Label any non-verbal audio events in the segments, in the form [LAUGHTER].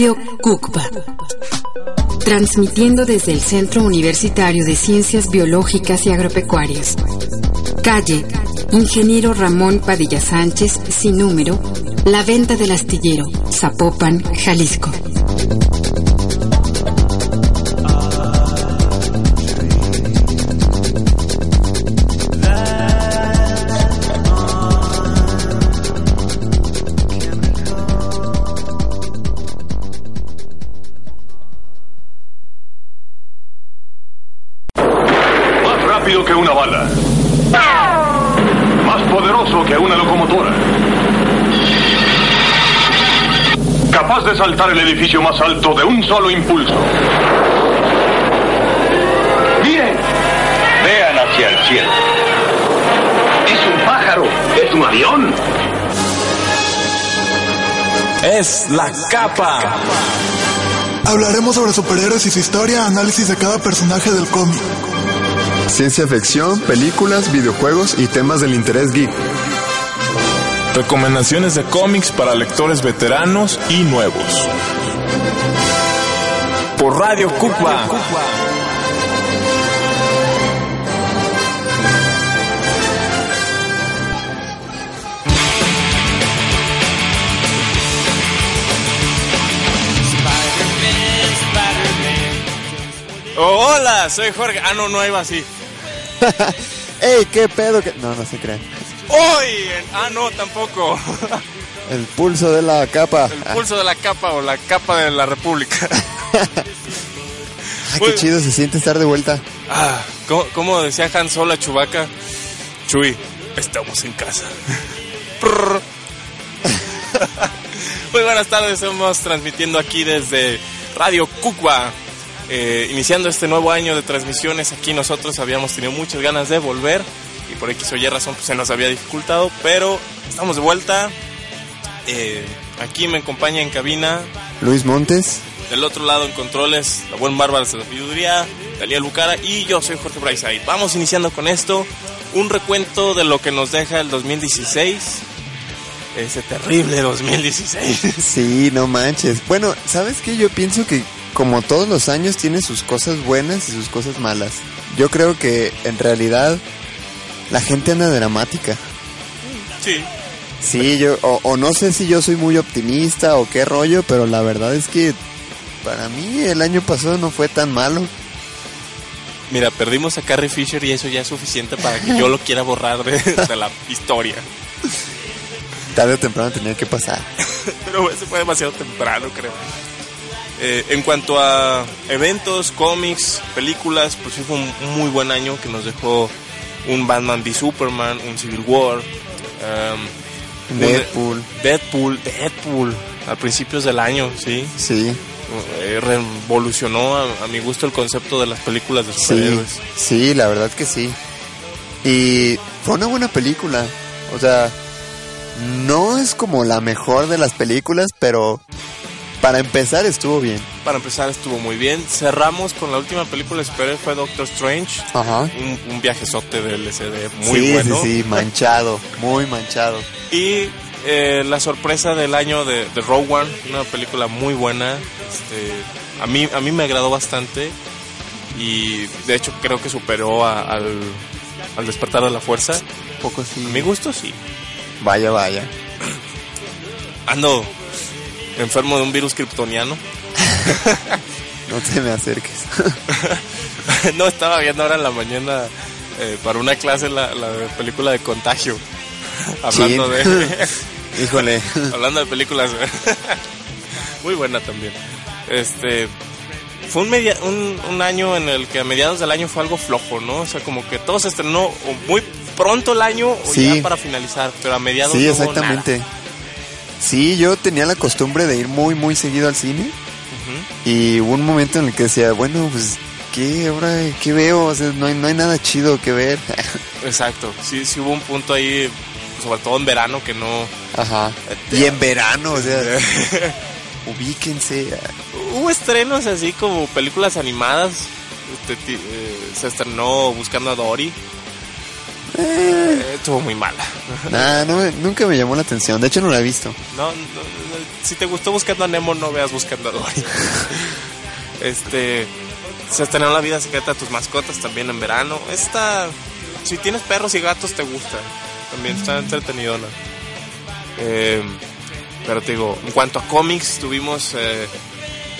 Radio. Transmitiendo desde el Centro Universitario de Ciencias Biológicas y Agropecuarias. Calle, Ingeniero Ramón Padilla Sánchez, sin número, La Venta del Astillero, Zapopan, Jalisco. El edificio más alto de un solo impulso. Miren, vean hacia el cielo. Es un pájaro, es un avión. Es la capa. Hablaremos sobre superhéroes y su historia, análisis de cada personaje del cómic. Ciencia ficción, películas, videojuegos y temas del interés geek. Recomendaciones de cómics para lectores veteranos y nuevos. Por Radio Cupa. Hola, soy Jorge. Ah, no, no iba así. [LAUGHS] ¡Ey, qué pedo! Que... No, no se crean. Ah, no, tampoco. [LAUGHS] El pulso de la capa. El pulso de la capa o la capa de la República. [LAUGHS] Ah, qué chido se siente estar de vuelta. Ah, ¿cómo, cómo decía Han Solo a Chewbacca? Chuy, estamos en casa. [LAUGHS] Muy buenas tardes, estamos transmitiendo aquí desde Radio Cucba. Eh, iniciando este nuevo año de transmisiones, aquí nosotros habíamos tenido muchas ganas de volver por X o Y razón pues, se nos había dificultado, pero estamos de vuelta. Eh, aquí me acompaña en cabina Luis Montes. del otro lado en controles, la buen bárbara de la sabiduría, Daniel Bucara y yo soy Jorge Braizay. Vamos iniciando con esto, un recuento de lo que nos deja el 2016. Ese terrible 2016. [LAUGHS] Sí, no manches. Bueno, ¿sabes qué? Yo pienso que como todos los años tiene sus cosas buenas y sus cosas malas. Yo creo que en realidad la gente anda dramática. Sí, Sí, yo, o, o no sé si yo soy muy optimista o qué rollo, pero la verdad es que para mí el año pasado no fue tan malo. Mira, perdimos a Carrie Fisher y eso ya es suficiente para que yo lo [LAUGHS] quiera borrar de, de la historia. Tarde o temprano tenía que pasar. [LAUGHS] Pero ese fue demasiado temprano, creo. Eh, en cuanto a eventos, cómics, películas, pues sí fue un muy buen año que nos dejó un Batman v Superman, un Civil War, um, un- Deadpool. Deadpool, Deadpool, a principios del año, sí. Sí, Eh, revolucionó a, a mi gusto el concepto de las películas de sí, superhéroes. sí, la verdad que sí. Y fue una buena película. O sea, no es como la mejor de las películas, pero para empezar estuvo bien. Para empezar estuvo muy bien. Cerramos con la última película superhéroes fue Doctor Strange. Ajá. Un, un viajezote de LCD muy sí, bueno. sí, sí, manchado, muy manchado. Y eh, la sorpresa del año de, de Rogue One, una película muy buena. Este, a, mí, a mí me agradó bastante y de hecho creo que superó a- al, al despertar de la fuerza. Un poco sí. A mi gusto sí. Vaya, vaya. Ando enfermo de un virus kryptoniano. [LAUGHS] No te me acerques. [LAUGHS] no, estaba viendo ahora en la mañana eh, para una clase la, la película de contagio. [LAUGHS] Hablando de... Híjole. Hablando de películas, muy buena también. Este, fue un, media, un, un, año en el que a mediados del año fue algo flojo, ¿no? O sea, como que todo se estrenó muy pronto el año o Sí. ya para finalizar, pero a mediados Sí, no hubo exactamente. nada. Sí, yo tenía la costumbre de ir muy, muy seguido al cine. Y hubo un momento en el que decía, bueno, pues, ¿qué ahora? ¿Qué veo? O sea, no hay, no hay nada chido que ver. [LAUGHS] Exacto, sí, sí hubo un punto ahí, sobre todo en verano, que no... Ajá. Y en verano, o sea, [LAUGHS] ubíquense. Hubo estrenos así como películas animadas. Este, eh, se estrenó Buscando a Dory. Eh, estuvo muy mala. [LAUGHS] Nah, no, nunca me llamó la atención. De hecho, no la he visto. No, no, no, si te gustó Buscando a Nemo, no veas Buscando a Dory. [LAUGHS] este, se estrenó La vida secreta de tus mascotas también en verano. Esta, si tienes perros y gatos, te gusta. También está entretenidona. Eh, pero te digo, en cuanto a cómics, tuvimos eh,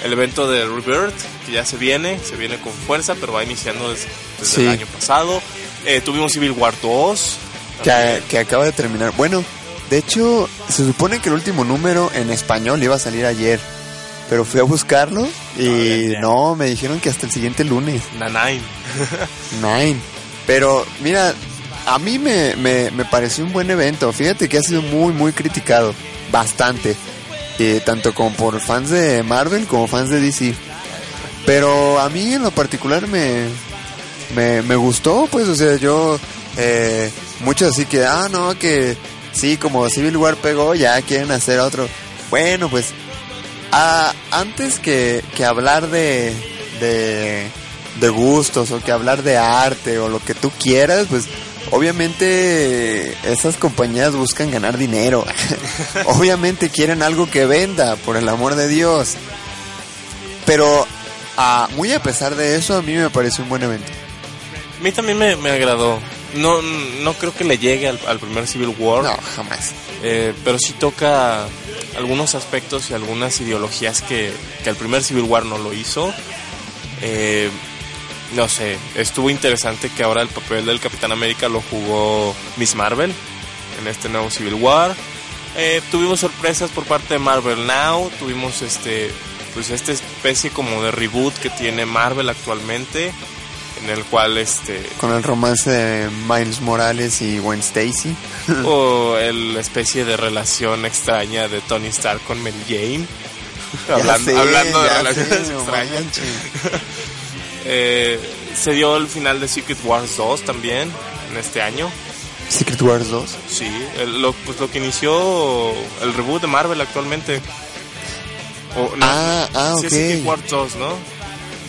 el evento de Rebirth, que ya se viene, se viene con fuerza, pero va iniciando desde, desde Sí. el año pasado. Eh, tuvimos Civil War 2. Que, que acaba de terminar. Bueno, de hecho, se supone que el último número en español iba a salir ayer. Pero fui a buscarlo y ya. no, me dijeron que hasta el siguiente lunes. Nanine. Nine. Pero mira, a mí me, me, me pareció un buen evento. Fíjate que ha sido muy, muy criticado. Bastante. Eh, tanto como por fans de Marvel como fans de DC. Pero a mí en lo particular me, me, me gustó, pues, o sea, yo... Eh, muchos así que, ah, no, que sí, como Civil War pegó, ya quieren hacer otro. Bueno, pues Ah, antes que, que hablar de, de, de gustos o que hablar de arte o lo que tú quieras, pues obviamente esas compañías buscan ganar dinero. [LAUGHS] obviamente quieren algo que venda, por el amor de Dios. Pero ah, muy a pesar de eso, a mí me pareció un buen evento. A mí también me, me agradó. No, no creo que le llegue al, al primer Civil War. No, jamás. Eh, pero sí toca algunos aspectos y algunas ideologías que, que el primer Civil War no lo hizo. Eh, no sé, estuvo interesante que ahora el papel del Capitán América lo jugó Miss Marvel en este nuevo Civil War. Eh, tuvimos sorpresas por parte de Marvel Now, tuvimos este, pues esta especie como de reboot que tiene Marvel actualmente, en el cual este Con el romance de Miles Morales y Gwen Stacy. [LAUGHS] o el especie de relación extraña de Tony Stark con Mary Jane. hablando, sé, hablando de relaciones sé, extrañas. [LAUGHS] Eh, se dio el final de Secret Wars 2 también en este año. Secret Wars 2. Sí, el- lo, pues lo que inició el reboot de Marvel actualmente. O, no, Ah, ah, sí es ok. Secret Wars 2, ¿no?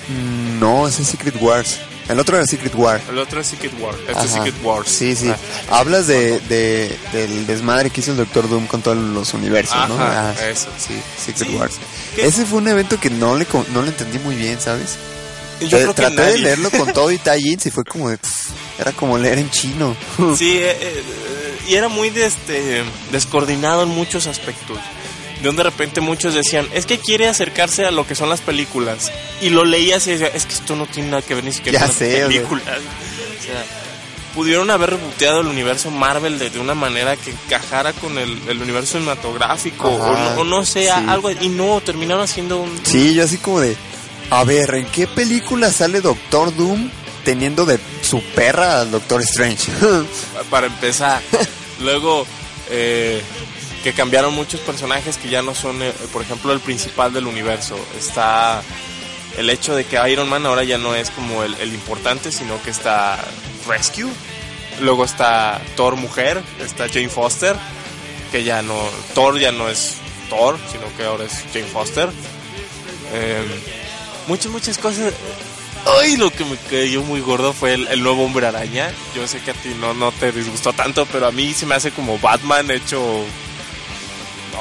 Mm, No, es Secret Wars. El otro era Secret War. El otro es Secret War. Este es. Secret Wars. Sí, sí. Ah. Hablas de, de- del desmadre que hizo el Doctor Doom con todos los universos, ¿no? Ah, eso. Sí, Secret Sí. Wars. ¿Qué? Ese fue un evento que no le, no le entendí muy bien, ¿sabes? Yo Eh, creo que traté de leerlo con [LAUGHS] todo y tie-ins y fue como de... pff, era como leer en chino. Sí, eh, eh, y era muy de este, descoordinado en muchos aspectos. De donde de repente muchos decían, es que quiere acercarse a lo que son las películas. Y lo leías y decía, es que esto no tiene nada que ver ni siquiera Ya con sé, las sea. películas. O sea, pudieron haber reboteado el universo Marvel de, de una manera que encajara con el, el universo cinematográfico. O no, o no sé, sí. algo. Y no, terminaron haciendo un... Sí, yo así como de... A ver, ¿en qué película sale Doctor Doom teniendo de su perra al Doctor Strange? [LAUGHS] para empezar. [LAUGHS] Luego, eh, que cambiaron muchos personajes que ya no son, eh, por ejemplo, el principal del universo. Está el hecho de que Iron Man ahora ya no es como el, importante, sino que está Rescue. Luego está Thor mujer, está Jane Foster, que ya no, Thor ya no es Thor, sino que ahora es Jane Foster. Eh, muchas, muchas cosas. Ay, lo que me cayó muy gordo fue el, el nuevo hombre araña. Yo sé que a ti no, no te disgustó tanto, pero a mí se me hace como Batman hecho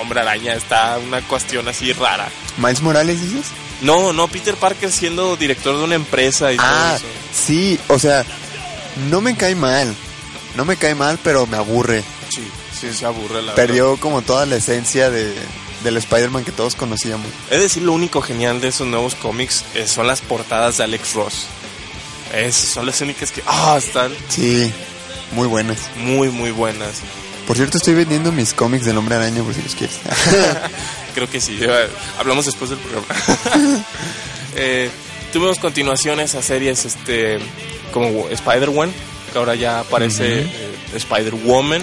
hombre araña. Está una cuestión así rara. ¿Miles Morales dices? No, no, Peter Parker siendo director de una empresa y Ah, todo eso. sí, o sea, no me cae mal. No me cae mal, pero me aburre. Sí, sí, se aburre la verdad. Perdió como toda la esencia de, del Spider-Man que todos conocíamos. Es decir, lo único genial de esos nuevos cómics eh, son las portadas de Alex Ross. Es, son las únicas que ah, están Sí, muy buenas. muy, muy buenas. Por cierto, estoy vendiendo mis cómics del Hombre Araña por si los quieres. [LAUGHS] Creo que sí. Hablamos después del programa. [LAUGHS] eh, tuvimos continuaciones a series este como Spider-Man, que ahora ya aparece eh, Spider-Woman.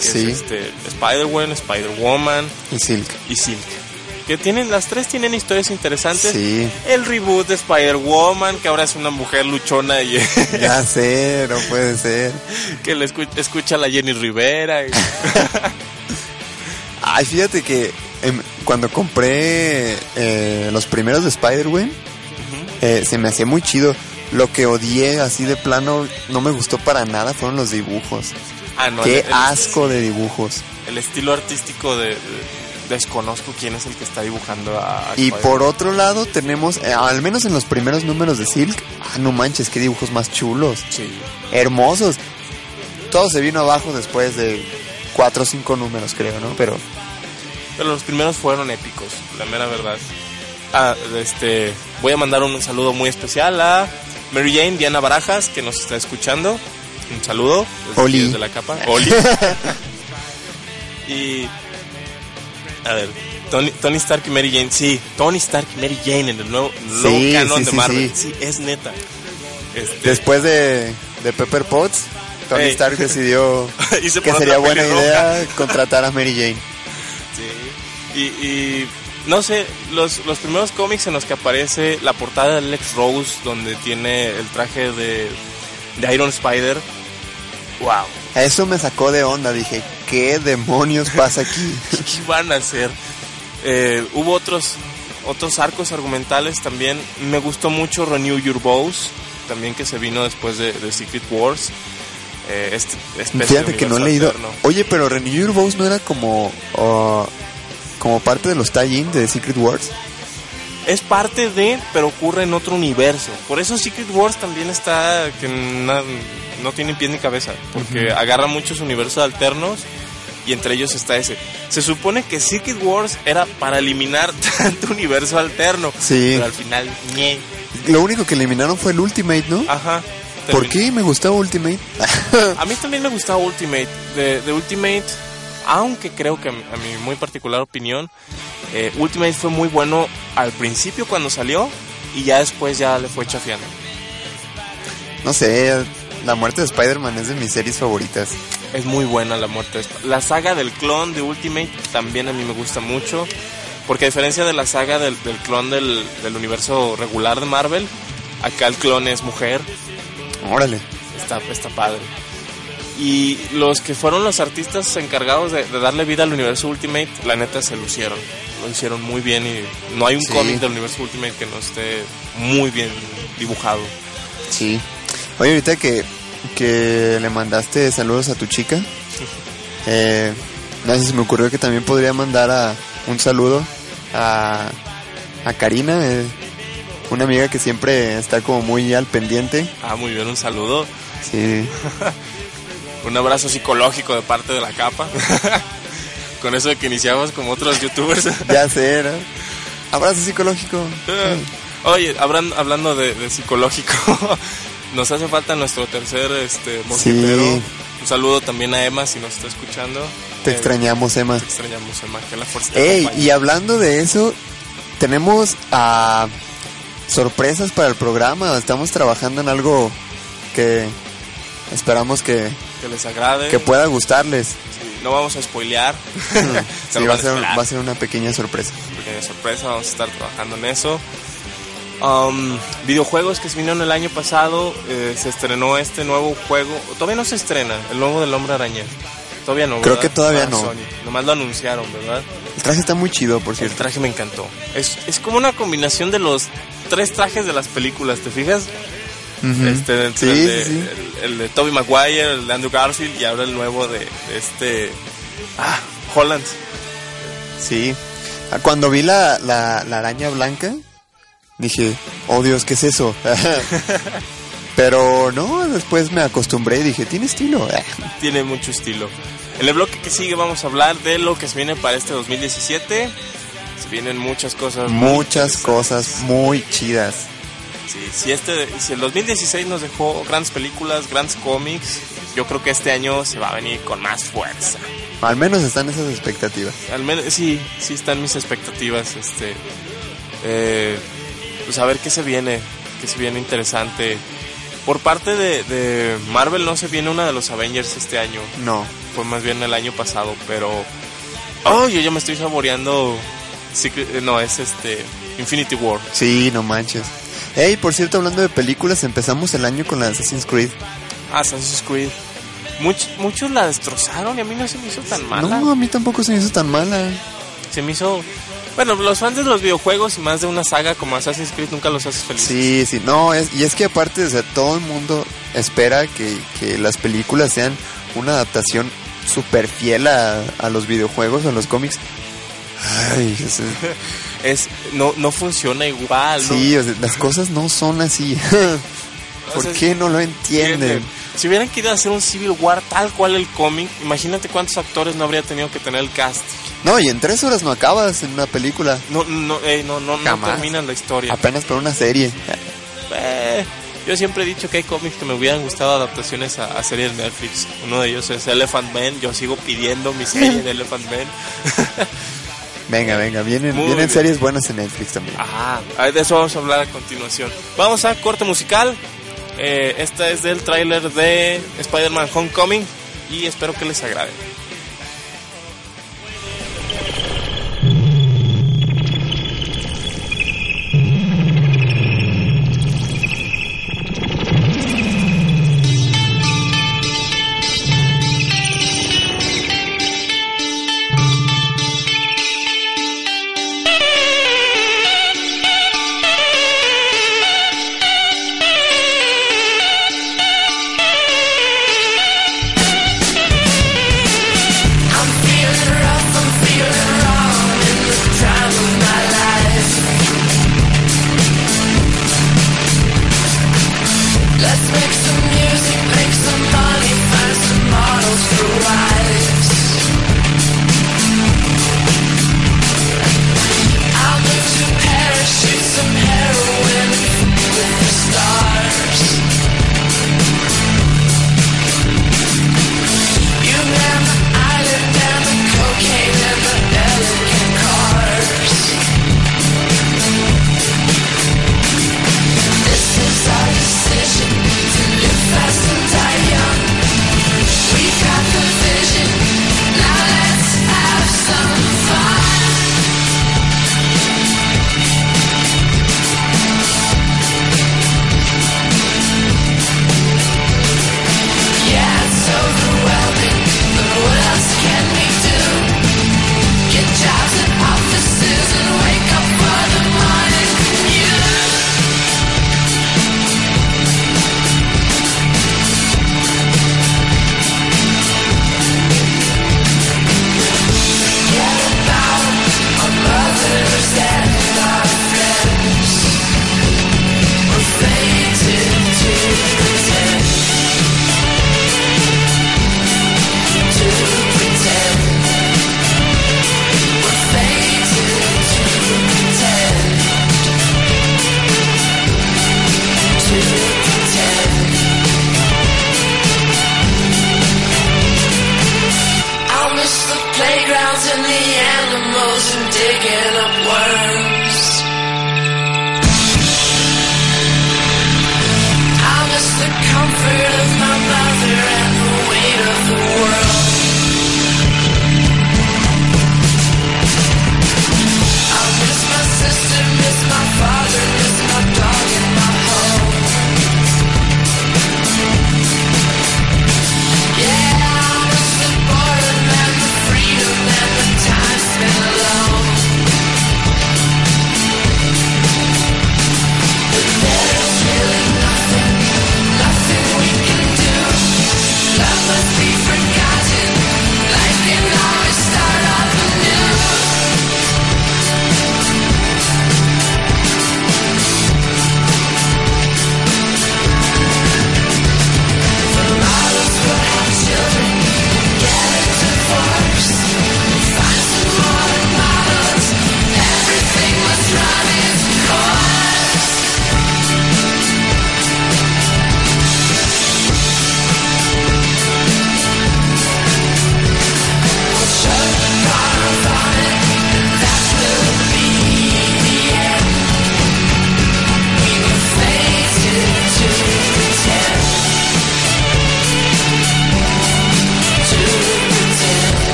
que Sí. Es, este, Spider-Man, Spider-Woman y Silk. y Silk. Que tienen, las tres tienen historias interesantes. Sí. El reboot de Spider-Woman, que ahora es una mujer luchona y [LAUGHS] Ya sé, no puede ser. que le escu- escucha a la Jenny Rivera. y- [LAUGHS] Ay, fíjate que em, cuando compré eh, los primeros de Spider-Man, eh, se me hacía muy chido. Lo que odié así de plano, no me gustó para nada, fueron los dibujos. Ah, no, Qué el- el- asco de dibujos. El estilo artístico de, de- desconozco quién es el que está dibujando a, Y Spider-Man. por otro lado tenemos, eh, al menos en los primeros números de Silk, ah, no manches, qué dibujos más chulos. Sí. Hermosos. Todo se vino abajo después de cuatro o cinco números, creo, ¿no? Pero Pero los primeros fueron épicos, la mera verdad. Ah, este, voy a mandar un saludo muy especial a Mary Jane Diana Barajas, que nos está escuchando. Un saludo desde, Oli. desde la capa. [LAUGHS] Oli. [LAUGHS] y. A ver, Tony, Tony Stark y Mary Jane. Sí, Tony Stark y Mary Jane en el nuevo, nuevo Sí, canon sí, de Marvel. sí. Sí. es neta. Este, después de, de Pepper Potts, Tony. Stark decidió [LAUGHS] que sería buena idea contratar a Mary Jane. Sí. Y, y no sé, los, los primeros cómics en los que aparece la portada de Alex Rose, donde tiene el traje de, de Iron Spider. ¡Wow! Eso me sacó de onda, dije, ¿qué demonios pasa aquí? [LAUGHS] ¿Qué van a hacer? Eh, hubo otros, otros arcos argumentales también. Me gustó mucho Renew Your Vows, también que se vino después de, de Secret Wars. Eh, este, de Fíjate que no he leído. Oye, pero Renew Your Vows no era como uh, como parte de los tie-in de Secret Wars. es parte de, pero ocurre en otro universo. Por eso Secret Wars también está que no tiene pie ni cabeza, porque agarra muchos universos alternos y entre ellos está ese. Se supone que Secret Wars era para eliminar [LAUGHS] tanto universo alterno, Sí. pero al final. Lo único que eliminaron fue el Ultimate, ¿no? Ajá. ¿Por qué me gustaba Ultimate? A mí también me gustaba Ultimate. De, de Ultimate, aunque creo que a mi, a mi muy particular opinión, eh, Ultimate fue muy bueno al principio cuando salió y ya después ya le fue chafiando. no sé, la muerte de Spider-Man es de mis series favoritas. Es muy buena la muerte. de Sp- La saga del clon de Ultimate también a mí me gusta mucho. Porque a diferencia de la saga del, del clon del, del universo regular de Marvel, acá el clon es mujer. Órale. Está, está padre. Y los que fueron los artistas encargados de, de darle vida al universo Ultimate, la neta se lucieron. Lo hicieron muy bien y no hay un Sí. cómic del universo Ultimate que no esté muy bien dibujado. Sí. Oye, ahorita que, que le mandaste saludos a tu chica, [LAUGHS] eh, no sé, se me ocurrió que también podría mandar a un saludo a, a Karina, eh, una amiga que siempre está como muy al pendiente. Ah, muy bien, un saludo. Sí, [LAUGHS] Un abrazo psicológico de parte de la capa. [LAUGHS] Con eso de que iniciamos como otros youtubers. ya sé, ¿no? Abrazo psicológico. Oye, hablan- hablando de, de psicológico, nos hace falta nuestro tercer este, mosquetero. Sí. Un saludo también a Emma si nos está escuchando. Te Eh, extrañamos, Emma. Te extrañamos, Emma. Que la fuerza Ey, y hablando de eso, tenemos ah, sorpresas para el programa. Estamos trabajando en algo que esperamos que, Que les agrade. que pueda gustarles. Sí, no vamos a spoilear. [LAUGHS] Sí, va, a ser, va a ser una pequeña sorpresa. pequeña sorpresa, vamos a estar trabajando en eso. Um, videojuegos que se vinieron el año pasado, eh, se estrenó este nuevo juego, todavía no se estrena, el nuevo del Hombre Araña. Todavía no. Creo ¿verdad? que todavía Para no. Sony. Nomás lo anunciaron, ¿verdad? El traje está muy chido, por El cierto. traje me encantó. Es, es como una combinación de los tres trajes de las películas, ¿te fijas? Este, entre Sí, el, de, sí. El, el de Tobey Maguire, el de Andrew Garfield y ahora el nuevo de, de este... Ah, Holland. Sí. Ah, Cuando vi la, la, la araña blanca, dije, oh Dios, ¿qué es eso? [LAUGHS] Pero no, después me acostumbré y dije, tiene estilo. [LAUGHS] tiene mucho estilo. En el bloque que sigue vamos a hablar de lo que se viene para este 2017. Se vienen muchas cosas. Muchas cosas muy chidas. Sí, si, este, si el 2016 nos dejó grandes películas, grandes cómics, yo creo que este año se va a venir con más fuerza. Al menos están esas expectativas. Al menos, sí, sí están mis expectativas. Este, eh, pues a ver qué se viene, qué se viene interesante. Por parte de, de Marvel no se viene una de los Avengers este año. No. Fue más bien el año pasado, pero... Oh, yo ya me estoy saboreando... Secret- eh, no, es este... Infinity War. Sí, no manches. Hey, por cierto, hablando de películas, empezamos el año con la Assassin's Creed. Ah, Assassin's Creed. Much- muchos la destrozaron y a mí no se me hizo tan mala. No, a mí tampoco se me hizo tan mala. Se me hizo... Bueno, los fans de los videojuegos y más de una saga como Assassin's Creed nunca los haces felices. Sí, sí, no, es, y es que aparte, o sea, todo el mundo espera que, que las películas sean una adaptación súper fiel a, a los videojuegos a los cómics. Ay, es- [LAUGHS] Es, no, no funciona igual. ¿no? sí, o sea, las cosas no son así. [LAUGHS] ¿Por O sea, qué no lo entienden? Si hubieran querido hacer un Civil War tal cual el cómic, imagínate cuántos actores no habría tenido que tener el cast. No, y en tres horas no acabas en una película. No, no, eh, no, no, no Jamás. terminan la historia. Apenas por una serie. Eh, yo siempre he dicho que hay cómics que me hubieran gustado adaptaciones a, a series de Netflix. Uno de ellos es Elephant Man. Yo sigo pidiendo mi serie de Elephant Man. [LAUGHS] Venga, venga, vienen, Muy vienen bien. series buenas en Netflix también. Ajá, ah, de eso vamos a hablar a continuación. Vamos a corte musical. Eh, esta es del tráiler de Spider-Man Homecoming y espero que les agrade.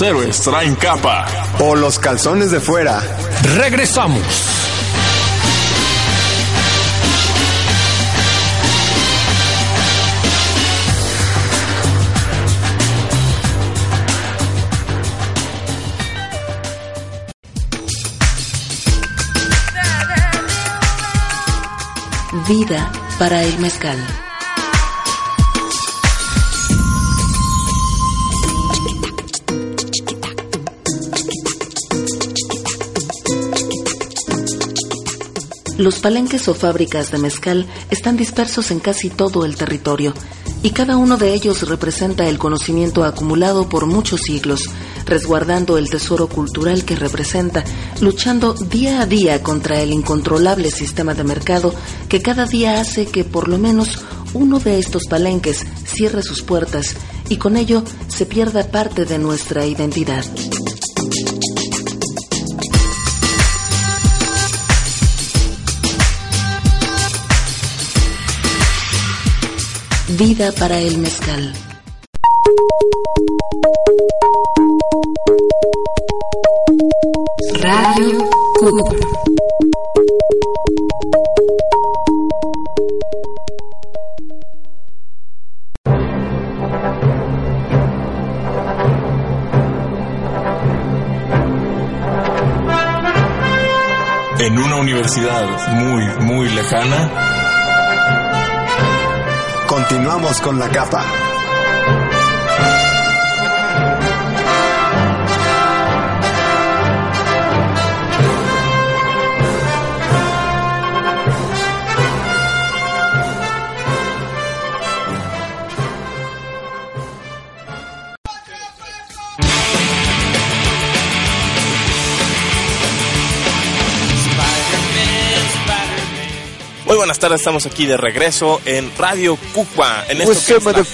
Los héroes traen capa. O los calzones de fuera. Regresamos. Vida para el mezcal. Los palenques o fábricas de mezcal están dispersos en casi todo el territorio y cada uno de ellos representa el conocimiento acumulado por muchos siglos, resguardando el tesoro cultural que representa, luchando día a día contra el incontrolable sistema de mercado que cada día hace que por lo menos uno de estos palenques cierre sus puertas y con ello se pierda parte de nuestra identidad. Vida para el mezcal. Radio Cuba. En una universidad muy, muy lejana, Continuamos con la capa. Buenas tardes, estamos aquí de regreso en Radio Cuba. En esto What's que es la.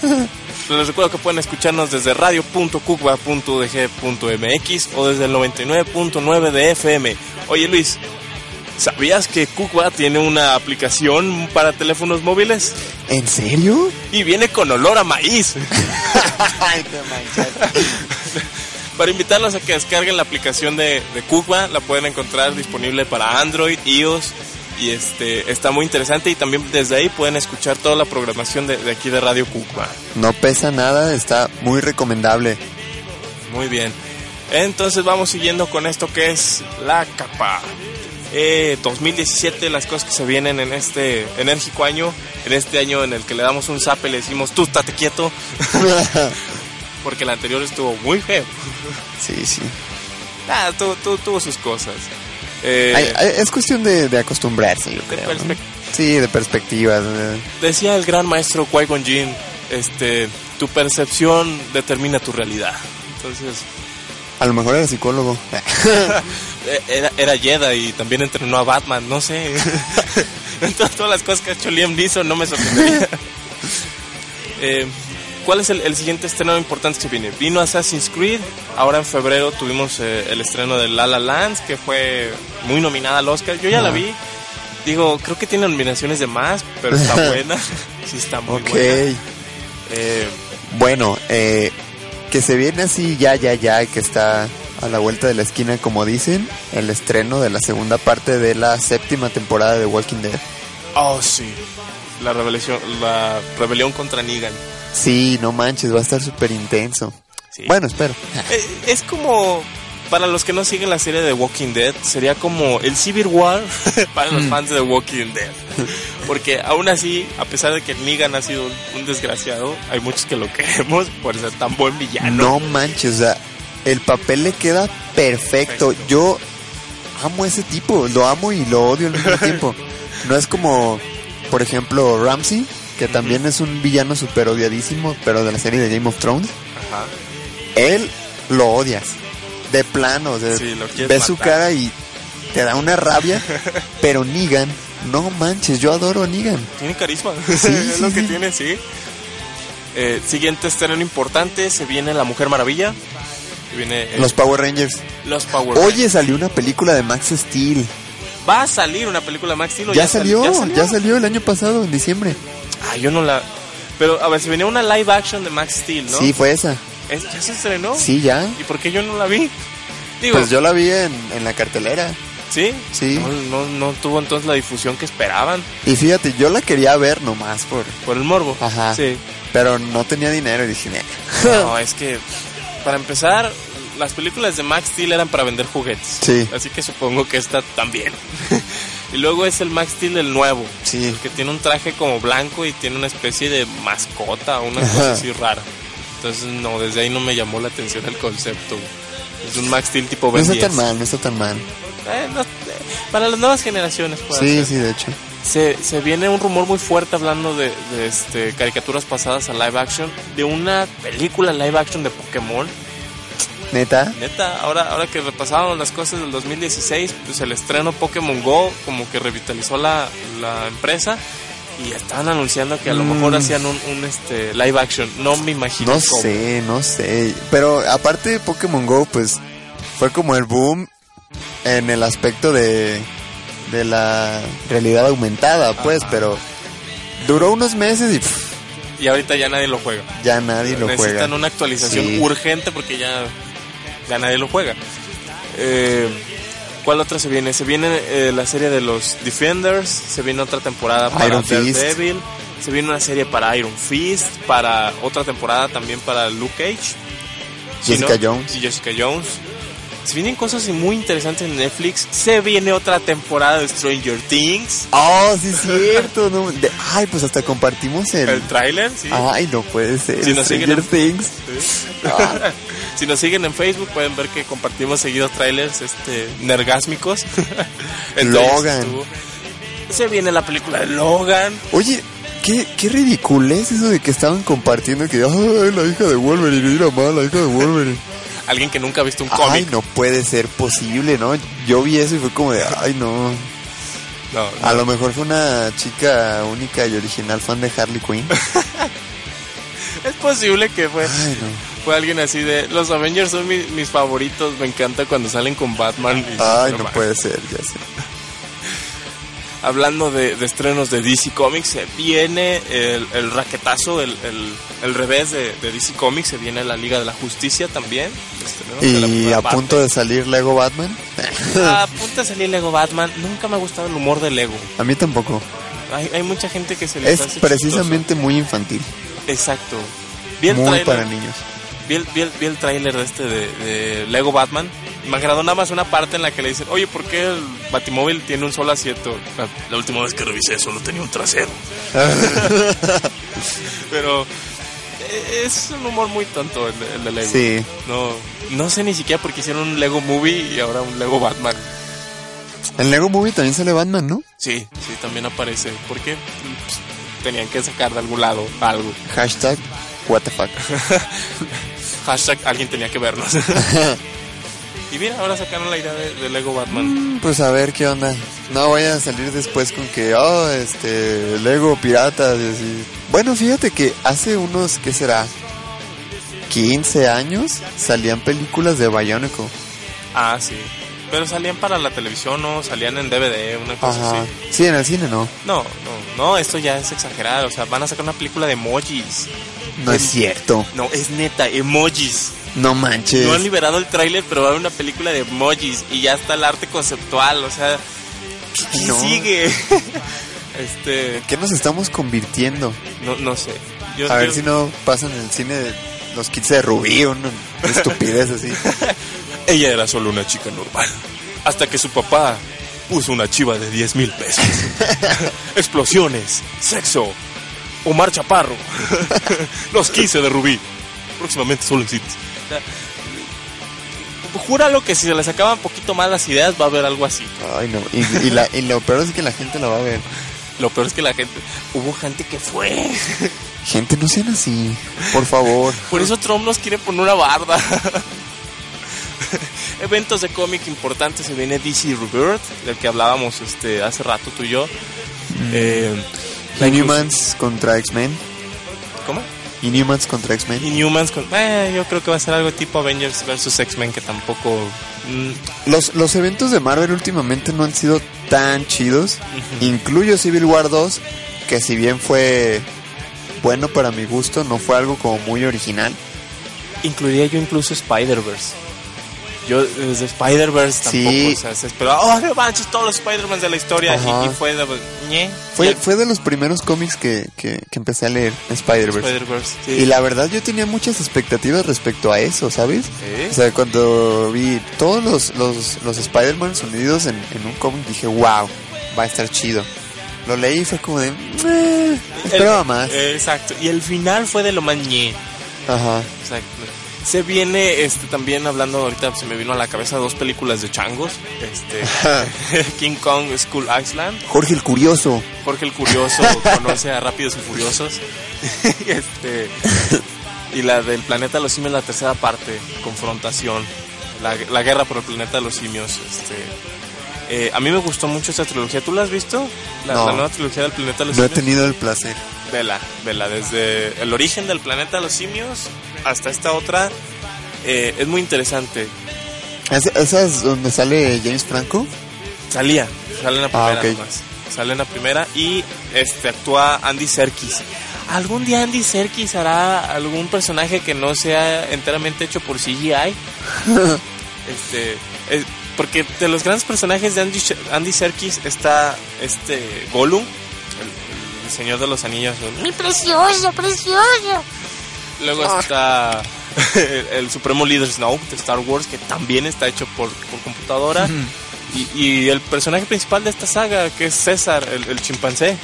[LAUGHS] Les recuerdo que pueden escucharnos desde radio.cuba.udg.mx o desde el 99.9 de FM. Oye Luis, ¿sabías que Cuba tiene una aplicación para teléfonos móviles? ¿En serio? Y viene con olor a maíz. [LAUGHS] Para invitarlos a que descarguen la aplicación de, de Cuba, la pueden encontrar disponible para Android, iOS y este está muy interesante y también desde ahí pueden escuchar toda la programación de, de aquí de Radio Cuba. No pesa nada, está muy recomendable. Muy bien. Entonces vamos siguiendo con esto que es la capa. Eh, 2017, las cosas que se vienen en este enérgico año, en este año en el que le damos un zap y le decimos, tú estate quieto, [LAUGHS] [LAUGHS] porque el anterior estuvo muy feo. Sí, sí. Ah, tuvo, tuvo- tuvo sus cosas. Eh, Ay, es cuestión de, de acostumbrarse, yo creo. ¿no? Sí, de perspectivas. Decía el gran maestro Qui-Gon Jinn, este, tu percepción determina tu realidad. Entonces, A lo mejor era psicólogo. [LAUGHS] eh, era, era Jedi y también entrenó a Batman, no sé. [LAUGHS] [LAUGHS] Entonces, todas las cosas que ha hecho Liam Neeson no me sorprendería. Eh, ¿Cuál es el, el siguiente estreno importante que viene? Vino Assassin's Creed, ahora en febrero tuvimos eh, el estreno de La La Land, que fue muy nominada al Oscar. Yo ya la vi. Digo, creo que tiene nominaciones de más, pero está [LAUGHS] buena. [LAUGHS] sí, está muy buena. Eh, Bueno, eh, que se viene así ya, ya, ya, que está a la vuelta de la esquina, como dicen, el estreno de la segunda parte de la séptima temporada de Walking Dead. Oh, sí. La rebelión, la rebelión contra Negan. Sí, no manches, va a estar súper intenso. Bueno, espero. [LAUGHS] Eh, es como, para los que no siguen la serie de Walking Dead, sería como el Civil War [LAUGHS] para los Mm. fans de Walking Dead. Porque aún así, a pesar de que Negan ha sido un, un desgraciado, hay muchos que lo queremos por ser tan buen villano. No manches, o sea, el papel le queda perfecto. Yo amo a ese tipo, lo amo y lo odio al mismo [LAUGHS] tiempo. No es como, por ejemplo, Ramsey, que también es un villano súper odiadísimo, pero de la serie de Game of Thrones. Ajá. Él lo odias. De plano, o sea, Sí, lo quieres ves su cara y te da una rabia, [LAUGHS] pero Negan, no manches, yo adoro a Negan. Tiene carisma. Sí, [LAUGHS] es sí, lo que tiene, sí. Eh, siguiente estreno importante, se viene La Mujer Maravilla. Viene eh, Los Power Rangers. los Power Rangers. Oye, salió una película de Max Steel. Va a salir una película de Max Steel. ¿o Ya, sal- salió, ya salió, el año pasado, en diciembre. Ah, yo no la. Pero, a ver, se venía una live action de Max Steel, ¿no? Sí, fue esa. ¿Es- ¿Ya se estrenó? Sí, ya. ¿Y por qué yo no la vi? Digo, Pues yo la vi en, en la cartelera. ¿sí? Sí. No, no, no tuvo entonces la difusión que esperaban Y fíjate, yo la quería ver nomás por... por el morbo. Ajá. Sí. Pero no tenía dinero y dije. No, [LAUGHS] es que, para empezar, las películas de Max Steel eran para vender juguetes. Sí. Así que supongo que esta también. [LAUGHS] y luego es el Max Steel el nuevo. Sí. Que tiene un traje como blanco y tiene una especie de mascota, una Ajá. cosa así rara. Entonces, no, desde ahí no me llamó la atención el concepto. Es un Max Steel tipo No Ben está 10. tan mal, no está tan mal. Eh, no, eh, para las nuevas generaciones, puede Sí, ser. sí, de hecho. Se, se viene un rumor muy fuerte hablando de, de, este, caricaturas pasadas a live action, de una película live action de Pokémon. Neta. Neta, ahora, ahora que repasábamos las cosas del 2016, pues el estreno Pokémon Go como que revitalizó la, la empresa y estaban anunciando que a lo Mm. mejor hacían un, un, este, live action. No me imagino No cómo. sé, no sé. Pero aparte de Pokémon Go, pues fue como el boom en el aspecto de, de la realidad aumentada, pues, Ajá. pero duró unos meses y pff, Y ahorita ya nadie lo juega. ya nadie lo Necesitan juega. una actualización Sí. urgente porque ya, ya nadie lo juega. Eh, ¿Cuál otra se viene? Se viene eh, la serie de los Defenders, se viene otra temporada para Iron Fist. Daredevil, se viene una serie para Iron Fist, para otra temporada también para Luke Cage. Jessica ¿no? Jones. Sí, Jessica Jones. Se vienen cosas muy interesantes en Netflix. Se viene otra temporada de Stranger Things. Oh, sí es cierto. no, de- ay, pues hasta compartimos el... El tráiler, sí. Ay, no puede ser. Si nos siguen Stranger Things. Sí. Ah. [LAUGHS] si nos siguen en Facebook pueden ver que compartimos seguidos trailers este nergásmicos. [LAUGHS] Logan. estuvo- Se viene la película de Logan. Oye, qué, qué ridículo es eso de que estaban compartiendo que, ay, la hija de Wolverine, mira mal, la hija de Wolverine. [LAUGHS] Alguien que nunca ha visto un Ay, cómic. no puede ser posible, ¿no? Yo vi eso y fue como de, ay, no. No, A lo mejor fue una chica única y original fan de Harley Quinn. [LAUGHS] Es posible que fue, Ay, no. Fue alguien así de... Los Avengers son mi- mis favoritos. Me encanta cuando salen con Batman. y- Ay, no puede ser, ya sé. [LAUGHS] Hablando de, de estrenos de DC Comics, se viene el, el raquetazo, el, el, el revés de, de DC Comics. Se viene la Liga de la Justicia también. este, Y a parte. punto de salir Lego Batman. A [LAUGHS] punto de salir Lego Batman. Nunca me ha gustado el humor de Lego. A mí tampoco. Hay, hay mucha gente que se le Es precisamente muy infantil. Exacto. Vi el Muy para niños. Vi el, vi el- vi el tráiler de este de, de Lego Batman. Me agradó nada más una parte en la que le dicen, oye, ¿por qué el Batimóvil tiene un solo asiento? La, última vez que revisé solo tenía un trasero. [LAUGHS] Pero eh, es un humor muy tonto el, de- el de Lego. Sí. No, no sé ni siquiera por qué hicieron un Lego Movie y ahora un Lego Batman. En Lego Movie también sale Batman, ¿no? Sí, sí, también aparece. Porque pues, tenían que sacar de algún lado algo. Hashtag, what the fuck. [LAUGHS] Hashtag alguien tenía que vernos. [LAUGHS] y mira, ahora sacaron la idea de, de Lego Batman. Pues a ver qué onda. No vaya a salir después con que, oh, este, Lego piratas y así. Bueno, fíjate que hace unos, ¿qué será? 15 años salían películas de Bionicle. Ah, sí. Pero salían para la televisión, ¿no? Salían en DVD, una cosa Ajá. así. Sí, en el cine no. No, no, no, esto ya es exagerado. O sea, van a sacar una película de emojis. No es cierto. No, es neta, emojis. No manches. No han liberado el tráiler, pero va a haber una película de emojis y ya está el arte conceptual. O sea, ¿qué No. sigue? [LAUGHS] este, ¿Qué nos estamos convirtiendo? no, no sé. Yo- A ver si no pasan en el cine de los kits de Rubí, una estupidez así. [LAUGHS] Ella era solo una chica normal. Hasta que su papá puso una chiva de 10 mil pesos. [LAUGHS] Explosiones, sexo, Omar Chaparro. [LAUGHS] Los 15 de Rubí. Próximamente solo en. O Júralo que si se le sacaban un poquito más las ideas va a haber algo así. Ay, no. Y, y la- y lo peor es que la gente la va a ver. Lo peor es que la gente... Hubo gente que fue. Gente, no sean así. Por favor. Por eso Trump nos quiere poner una barda. Eventos de cómic importantes se viene DC Rebirth, del que hablábamos este hace rato tú y yo. Eh, la Inhumans contra X-Men. ¿Cómo? Inhumans contra X-Men. Inhumans con... eh, yo creo que va a ser algo tipo Avengers vs X-Men que tampoco... mm, Los, los eventos de Marvel últimamente no han sido tan chidos. Incluyo Civil War 2, que si bien fue bueno para mi gusto, no fue algo como muy original. Incluiría yo incluso Spider-Verse. Yo desde Spider-Verse tampoco, Sí. o sea, se esperaba, oh, no manches, todos los Spider-Man de la historia. Y, y fue de, ñe. Fue, fue de los primeros cómics que, que, que empecé a leer, Spider-Verse. Sí. Y la verdad yo tenía muchas expectativas respecto a eso, ¿sabes? O sea, cuando vi todos los, los, los Spider-Man unidos en, en un cómic, dije, wow, va a estar chido. Lo leí y fue como de, "Meh", esperaba El- más. eh, exacto. Y el final fue de lo más ñe. Ajá. Exacto. Se viene este también hablando ahorita se me vino a la cabeza dos películas de changos, este [LAUGHS] King Kong School Island, Jorge el Curioso. Jorge el Curioso [LAUGHS] conoce a Rápidos y Furiosos. [LAUGHS] este y la del planeta de los simios la tercera parte, confrontación, la, la guerra por el planeta de los simios, este eh, a mí me gustó mucho esta trilogía. ¿Tú la has visto? La, No. la nueva trilogía del planeta de los No he simios. tenido el placer. Vela, vela, desde el origen del planeta de los simios hasta esta otra, eh, es muy interesante. ¿Esa, esa es donde sale James Franco? Salía, sale en la Ah, primera ok. nomás. Sale en la primera y este actúa Andy Serkis. ¿Algún día Andy Serkis hará algún personaje que no sea enteramente hecho por CGI? [LAUGHS] este, eh, porque de los grandes personajes de Andy, Andy Serkis está este Gollum, el, el señor de los anillos. ¿no? Mi precioso, precioso. Luego está el, el supremo líder Snoke de Star Wars, que también está hecho por, por computadora. y, y el personaje principal de esta saga, que es César, el, el chimpancé,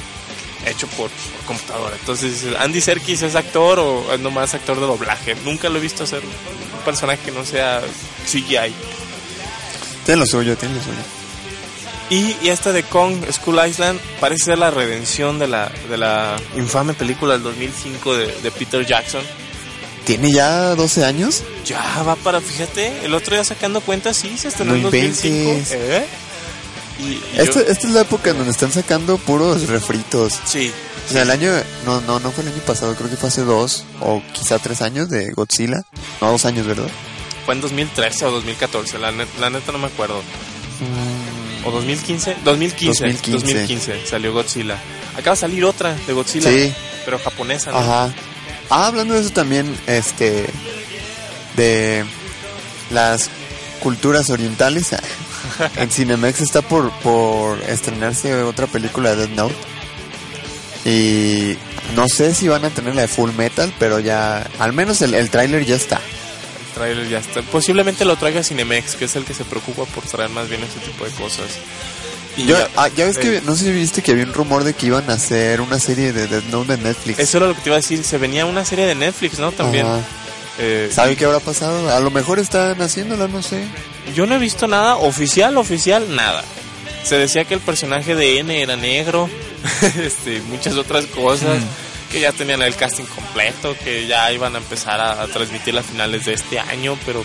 hecho por, por computadora. Entonces, Andy Serkis es actor o es nomás actor de doblaje. Nunca lo he visto hacer un personaje que no sea CGI. Tiene lo suyo, tiene lo suyo. Y, y esta de Kong School Island parece ser la redención de la, de la infame película del 2005 de, de Peter Jackson. ¿Tiene ya 12 años? Ya va para, fíjate, el otro día sacando cuentas, sí, se estrenó en 2005. inventes. ¿Eh? Y, y Esta, yo- esta es la época en donde están sacando puros refritos. sí, O sea, el año... No, no, no fue el año pasado, creo que fue hace dos o quizá tres años de Godzilla. No, dos años, ¿verdad? fue en 2013 o 2014, la, net- la neta no me acuerdo. ¿O 2015? 2015, 2015. 2015 salió Godzilla. Acaba de salir otra de Godzilla, Sí. pero japonesa, ¿no? Ajá. Ah, hablando de eso también, este... De las culturas orientales. [LAUGHS] en Cinemex está por, por estrenarse otra película de Death Note. Y no sé si van a tener la de Full Metal, pero ya... Al menos el, el tráiler ya está. El trailer ya está. Posiblemente lo traiga Cinemex, que es el que se preocupa por traer más bien ese tipo de cosas. Y Yo, ya- ah, ya ves que, eh, no sé si viste que había un rumor de que iban a hacer una serie de Death Note de Netflix. Eso era lo que te iba a decir. Se venía una serie de Netflix, ¿no? También. Ajá. Eh, ¿Sabe qué habrá pasado? A lo mejor están haciéndola, no sé. Yo no he visto nada oficial, oficial, nada. Se decía que el personaje de N era negro, [LAUGHS] este, muchas otras cosas, que ya tenían el casting completo, que ya iban a empezar a, a transmitir a finales de este año, pero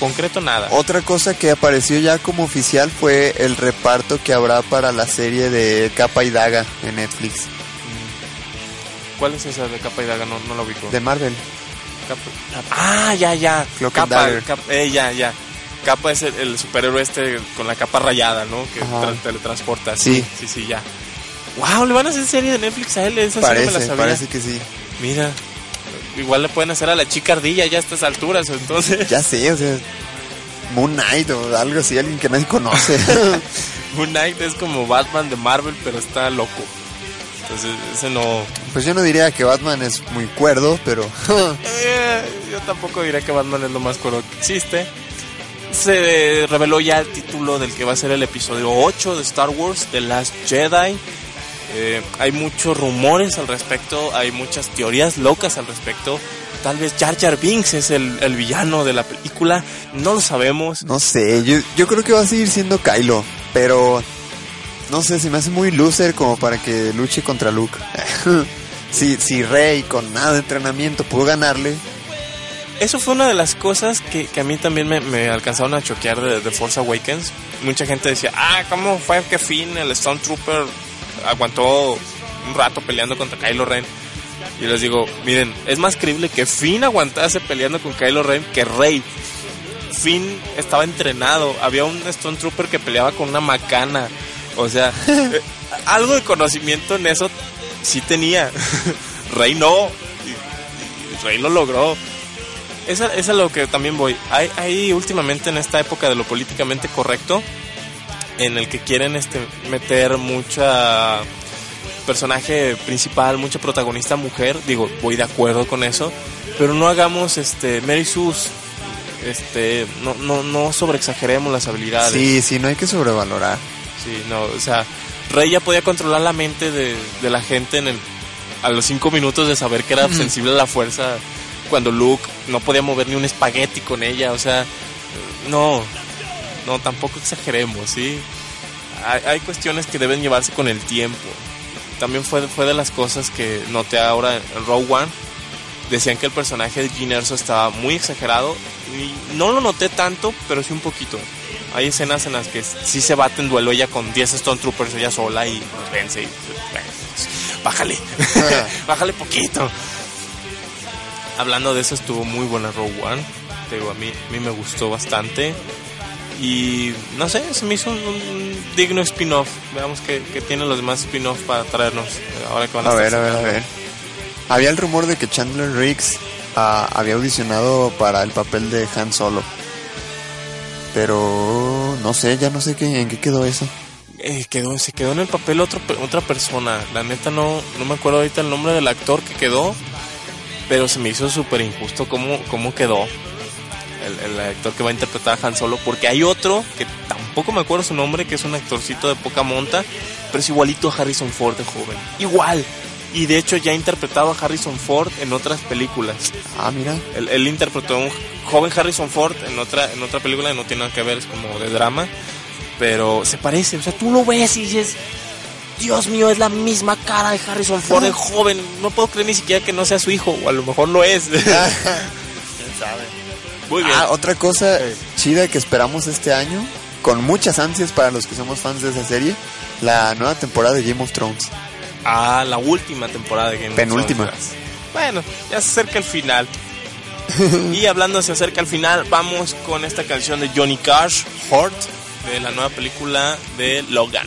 concreto nada. Otra cosa que apareció ya como oficial fue el reparto que habrá para la serie de Capa y Daga en Netflix. ¿Cuál es esa de capa y daga? No, no lo ubico. De Marvel. Capa- Ah, ya, ya. Capa. Capa- eh, ya, ya. Capa es el, el superhéroe este con la capa rayada, ¿no? Que tra- teletransporta. Sí. sí, sí, ya. Wow, le van a hacer serie de Netflix a él, esa sí no me la Parece, sabía. parece que sí. Mira, igual le pueden hacer a la chica ardilla ya a estas alturas, entonces. Ya sé, o sea, Moon Knight o algo así, alguien que nadie conoce. [LAUGHS] Moon Knight es como Batman de Marvel, pero está loco. Entonces, ese no. pues yo no diría que Batman es muy cuerdo, pero [LAUGHS] Eh, yo tampoco diría que Batman es lo más coro que existe. Se reveló ya el título del que va a ser el episodio 8 de Star Wars, The Last Jedi. Eh, hay muchos rumores al respecto, hay muchas teorías locas al respecto. Tal vez Jar Jar Binks es el, el villano de la película, no lo sabemos. no sé, yo, yo creo que va a seguir siendo Kylo, pero no sé, se me hace muy loser como para que luche contra Luke. [LAUGHS] si, si Rey con nada de entrenamiento pudo ganarle, Eso fue una de las cosas que, que a mí también me, me alcanzaron a choquear de, de Force Awakens. Mucha gente decía, ah, ¿cómo fue que Finn, el Stormtrooper, aguantó un rato peleando contra Kylo Ren? Y les digo, miren, es más creíble que Finn aguantase peleando con Kylo Ren que Rey. Finn estaba entrenado, había un Stormtrooper que peleaba con una macana. O sea, [LAUGHS] eh, algo de conocimiento en eso sí tenía. [LAUGHS] Rey no. Y, y Rey lo logró. Esa, esa es a lo que también voy. Hay, hay últimamente en esta época de lo políticamente correcto, en el que quieren este, meter mucha personaje principal, mucha protagonista mujer. Digo, voy de acuerdo con eso. Pero no hagamos este Mary Sus. Este, no, no, no sobreexageremos las habilidades. Sí, sí, no hay que sobrevalorar. Sí, no, o sea, Rey ya podía controlar la mente de, de la gente en el, a los cinco minutos de saber que era sensible a la fuerza cuando Luke no podía mover ni un espagueti con ella, o sea, no, no, tampoco exageremos, ¿sí? Hay, hay cuestiones que deben llevarse con el tiempo. También fue, fue de las cosas que noté ahora en Rogue One. Decían que el personaje de Gene Erso estaba muy exagerado y no lo noté tanto, pero sí un poquito. Hay escenas en las que sí se bate en duelo ella con 10 Stone Troopers ella sola y los vence y bájale, [LAUGHS] bájale poquito. Hablando de eso estuvo muy buena Rogue One. Te digo, a mí, a mí me gustó bastante. Y no sé, se me hizo un, un digno spin-off. Veamos qué, qué tienen los demás spin-off para traernos. eh, Ahora que van a, A ver, a ver, a ver. Había el rumor de que Chandler Riggs ah, había audicionado para el papel de Han Solo. Pero no sé, ya no sé qué, en qué quedó eso. Eh, quedó, se quedó en el papel otro, otra persona. La neta no, no me acuerdo ahorita el nombre del actor que quedó, pero se me hizo súper injusto cómo, cómo quedó el, el actor que va a interpretar a Han Solo, porque hay otro que tampoco me acuerdo su nombre, que es un actorcito de poca monta, pero es igualito a Harrison Ford de joven. Igual. Y de hecho ya ha interpretado a Harrison Ford en otras películas. Ah, mira. Él, él interpretó a un joven Harrison Ford en otra, en otra película que no tiene nada que ver, es como de drama. Pero se parece, o sea, tú lo ves y dices, Dios mío, es la misma cara de Harrison Ford de [LAUGHS] joven. No puedo creer ni siquiera que no sea su hijo, o a lo mejor lo es. [LAUGHS] ¿Quién sabe? Muy bien. Ah, otra cosa chida que esperamos este año, con muchas ansias para los que somos fans de esa serie, la nueva temporada de Game of Thrones. Ah, la última temporada de Game of Penúltima. Thrones. Bueno, ya se acerca el final. [LAUGHS] y hablando se acerca al final, vamos con esta canción de Johnny Cash, Heart, de la nueva película de Logan.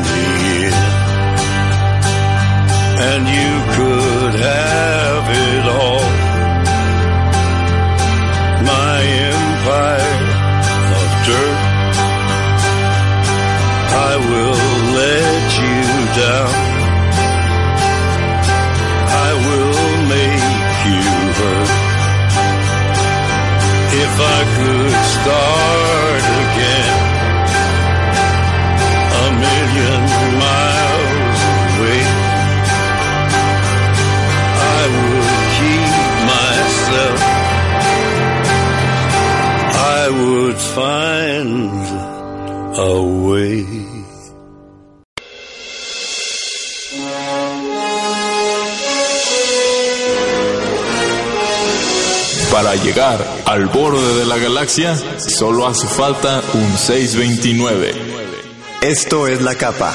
And you could have it all. My empire of dirt. I will let you down. Find a way. Para llegar al borde de la galaxia, solo hace falta un 629. Esto es la capa.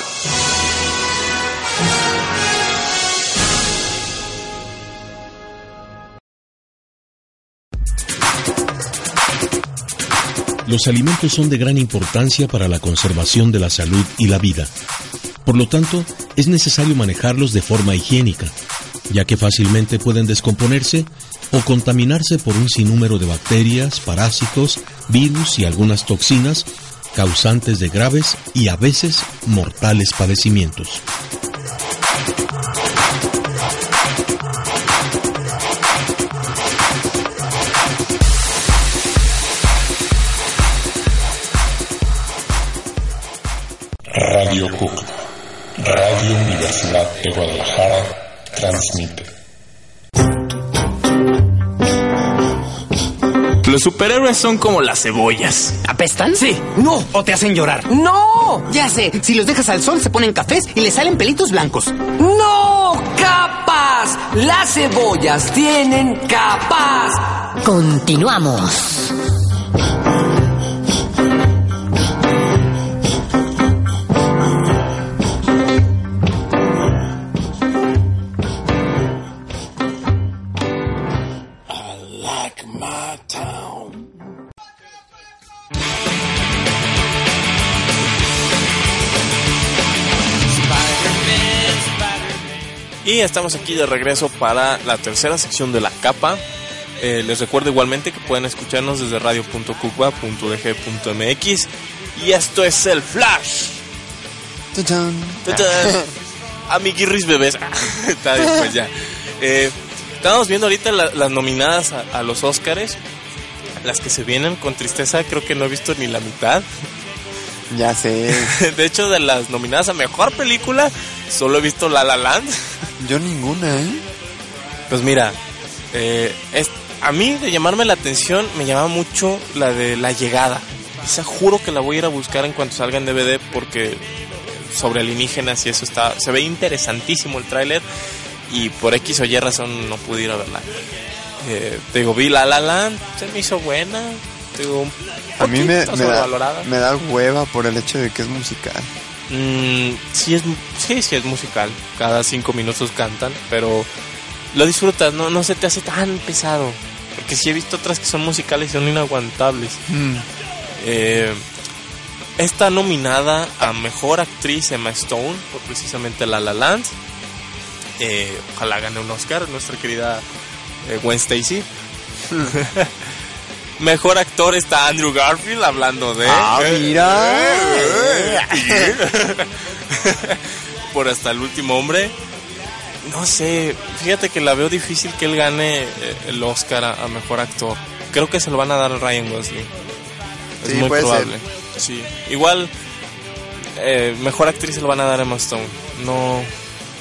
Los alimentos son de gran importancia para la conservación de la salud y la vida. Por lo tanto, es necesario manejarlos de forma higiénica, ya que fácilmente pueden descomponerse o contaminarse por un sinnúmero de bacterias, parásitos, virus y algunas toxinas causantes de graves y a veces mortales padecimientos. Radio Cuc, Radio Universidad de Guadalajara, transmite. Los superhéroes son como las cebollas. ¿Apestan? Sí. No. ¿O te hacen llorar? No. Ya sé. Si los dejas al sol se ponen cafés y les salen pelitos blancos. ¡No! ¡Capas! Las cebollas tienen capas. Continuamos. Y estamos aquí de regreso para la tercera sección de la capa. Eh, les recuerdo igualmente que pueden escucharnos desde radio.cuba.dg.mx. Y esto es el Flash. [LAUGHS] Amiguirris bebés. [LAUGHS] Está bien, pues ya. Eh, estamos viendo ahorita la- las nominadas a, a los Oscars. Las que se vienen con tristeza, creo que no he visto ni la mitad. Ya sé. [LAUGHS] De hecho, de las nominadas a mejor película, solo he visto La La Land. Yo ninguna, ¿eh? Pues mira, eh, es, a mí de llamarme la atención me llama mucho la de La Llegada. Esa juro que la voy a ir a buscar en cuanto salga en DVD porque sobre alienígenas y eso está, se ve interesantísimo el tráiler y por X o Y razón no pude ir a verla. Eh, te digo, vi La La Land, se me hizo buena. Te digo, un A mí me, poquito me, da, sobrevalorada. me da hueva por el hecho de que es musical. Mm, sí, es, sí, sí es musical. Cada cinco minutos cantan, pero lo disfrutas, no, no se te hace tan pesado. Porque sí he visto otras que son musicales y son inaguantables. Mm. Eh, está nominada a Mejor Actriz Emma Stone por precisamente La La Land. Eh, ojalá gane un Oscar nuestra querida eh, Gwen Stacy. [LAUGHS] Mejor actor está Andrew Garfield hablando de... Ah, mira. [LAUGHS] Por hasta el último hombre. No sé, fíjate que la veo difícil que él gane eh, el Oscar a, a Mejor Actor. Creo que se lo van a dar a Ryan Gosling. Es Sí, muy puede probable. Sí. Igual, eh, Mejor Actriz se lo van a dar a Emma Stone. No,